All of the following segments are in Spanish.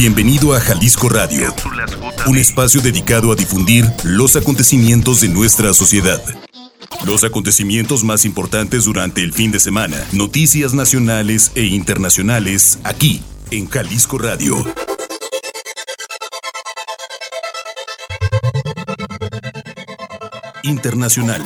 Bienvenido a Jalisco Radio, un espacio dedicado a difundir los acontecimientos de nuestra sociedad. Los acontecimientos más importantes durante el fin de semana, noticias nacionales e internacionales, aquí, en Jalisco Radio. Internacional.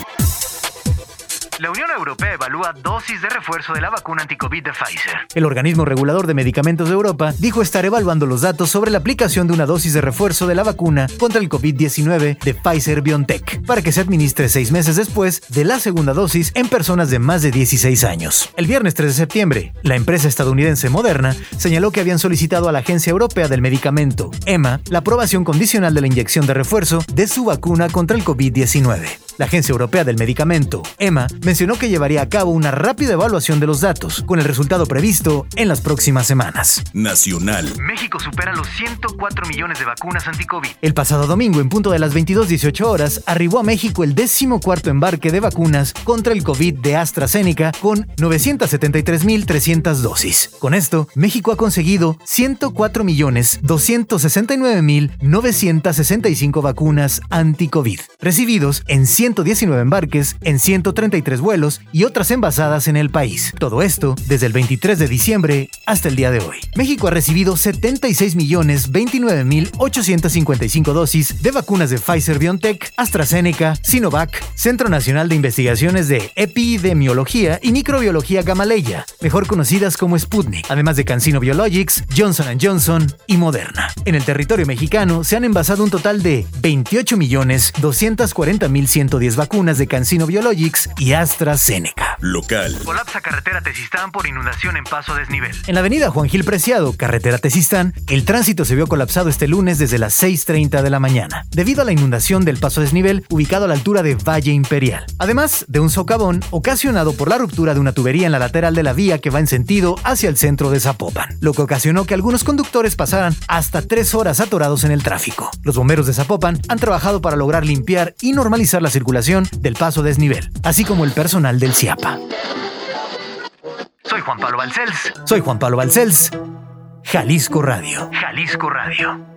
La Unión Europea evalúa dosis de refuerzo de la vacuna anticovid de Pfizer. El organismo regulador de medicamentos de Europa dijo estar evaluando los datos sobre la aplicación de una dosis de refuerzo de la vacuna contra el COVID-19 de Pfizer BioNTech para que se administre seis meses después de la segunda dosis en personas de más de 16 años. El viernes 3 de septiembre, la empresa estadounidense Moderna señaló que habían solicitado a la Agencia Europea del Medicamento, EMA, la aprobación condicional de la inyección de refuerzo de su vacuna contra el COVID-19. La Agencia Europea del Medicamento, EMA, mencionó que llevaría a cabo una rápida evaluación de los datos, con el resultado previsto en las próximas semanas. Nacional. México supera los 104 millones de vacunas anticovid. El pasado domingo, en punto de las 22.18 horas, arribó a México el decimocuarto embarque de vacunas contra el COVID de AstraZeneca con 973.300 dosis. Con esto, México ha conseguido 104.269.965 vacunas anti-COVID, recibidos en 119 embarques en 133 vuelos y otras envasadas en el país. Todo esto desde el 23 de diciembre hasta el día de hoy. México ha recibido 76.029.855 dosis de vacunas de Pfizer BioNTech, AstraZeneca, Sinovac, Centro Nacional de Investigaciones de Epidemiología y Microbiología Gamaleya, mejor conocidas como Sputnik, además de CanSino Biologics, Johnson Johnson y Moderna. En el territorio mexicano se han envasado un total de 28.240.110 vacunas de CanSino Biologics y AstraZeneca. Local. Colapsa carretera Tezistán por inundación en paso desnivel. En la avenida Juan Gil Preciado, carretera Tezistán, el tránsito se vio colapsado este lunes desde las 6.30 de la mañana, debido a la inundación del paso desnivel ubicado a la altura de Valle Imperial. Además de un socavón ocasionado por la ruptura de una tubería en la lateral de la vía que va en sentido hacia el centro de Zapopan, lo que ocasionó que algunos conductores pasaran hasta tres horas atorados en el tráfico. Los bomberos de Zapopan han trabajado para lograr limpiar y normalizar la circulación del paso desnivel, así como el personal del CIAPA. Soy Juan Pablo Balcells. Soy Juan Pablo Balcells, Jalisco Radio. Jalisco Radio.